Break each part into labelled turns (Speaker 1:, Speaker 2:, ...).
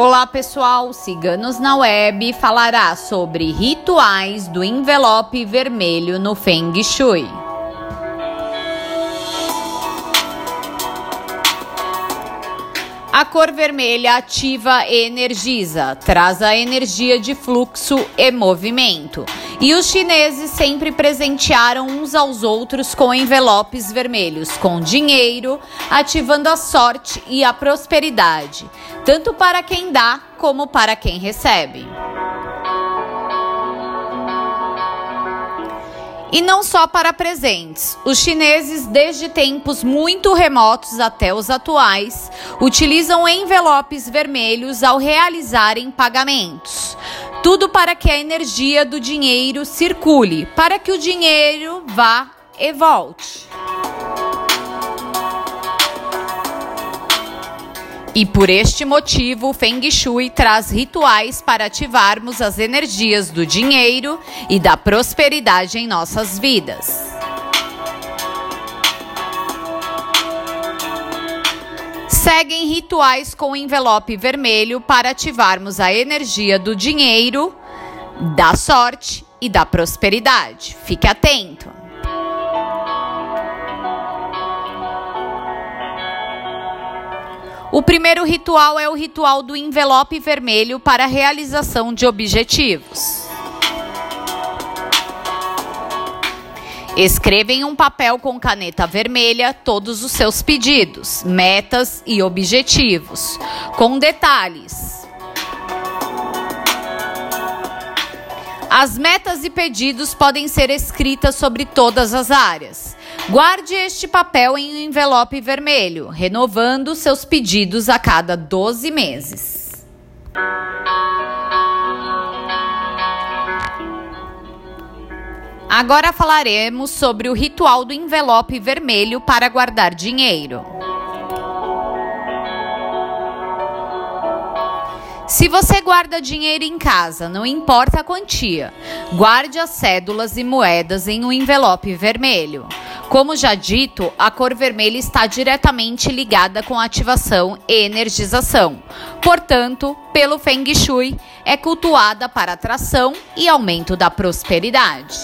Speaker 1: Olá pessoal, Ciganos na Web falará sobre rituais do envelope vermelho no Feng Shui. A cor vermelha ativa e energiza, traz a energia de fluxo e movimento. E os chineses sempre presentearam uns aos outros com envelopes vermelhos, com dinheiro, ativando a sorte e a prosperidade, tanto para quem dá como para quem recebe. E não só para presentes. Os chineses, desde tempos muito remotos até os atuais, utilizam envelopes vermelhos ao realizarem pagamentos. Tudo para que a energia do dinheiro circule, para que o dinheiro vá e volte. E por este motivo, o Feng Shui traz rituais para ativarmos as energias do dinheiro e da prosperidade em nossas vidas. Seguem rituais com envelope vermelho para ativarmos a energia do dinheiro, da sorte e da prosperidade. Fique atento! O primeiro ritual é o ritual do envelope vermelho para realização de objetivos. Escreva em um papel com caneta vermelha todos os seus pedidos, metas e objetivos, com detalhes. As metas e pedidos podem ser escritas sobre todas as áreas. Guarde este papel em um envelope vermelho, renovando seus pedidos a cada 12 meses. Agora falaremos sobre o ritual do envelope vermelho para guardar dinheiro. Se você guarda dinheiro em casa, não importa a quantia, guarde as cédulas e moedas em um envelope vermelho. Como já dito, a cor vermelha está diretamente ligada com ativação e energização. Portanto, pelo Feng Shui, é cultuada para atração e aumento da prosperidade.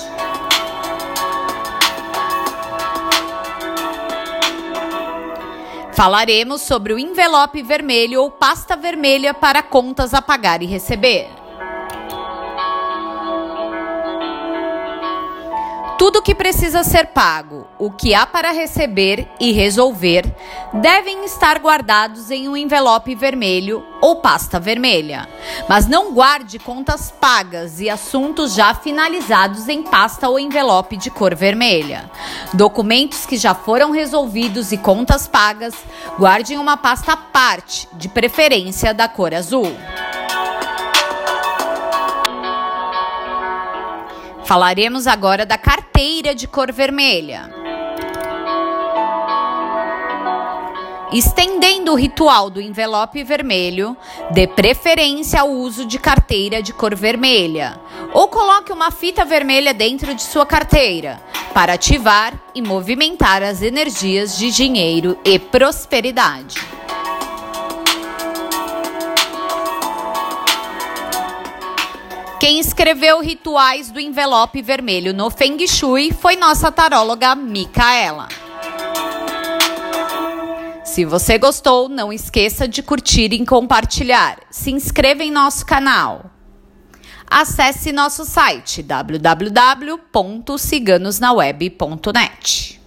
Speaker 1: Falaremos sobre o envelope vermelho ou pasta vermelha para contas a pagar e receber. Tudo que precisa ser pago, o que há para receber e resolver, devem estar guardados em um envelope vermelho ou pasta vermelha. Mas não guarde contas pagas e assuntos já finalizados em pasta ou envelope de cor vermelha. Documentos que já foram resolvidos e contas pagas, guarde em uma pasta à parte, de preferência da cor azul. Falaremos agora da carteira de cor vermelha. Estendendo o ritual do envelope vermelho, dê preferência ao uso de carteira de cor vermelha. Ou coloque uma fita vermelha dentro de sua carteira para ativar e movimentar as energias de dinheiro e prosperidade. Quem escreveu rituais do envelope vermelho no Feng Shui foi nossa taróloga Micaela. Se você gostou, não esqueça de curtir e compartilhar. Se inscreva em nosso canal. Acesse nosso site www.ciganosnaweb.net.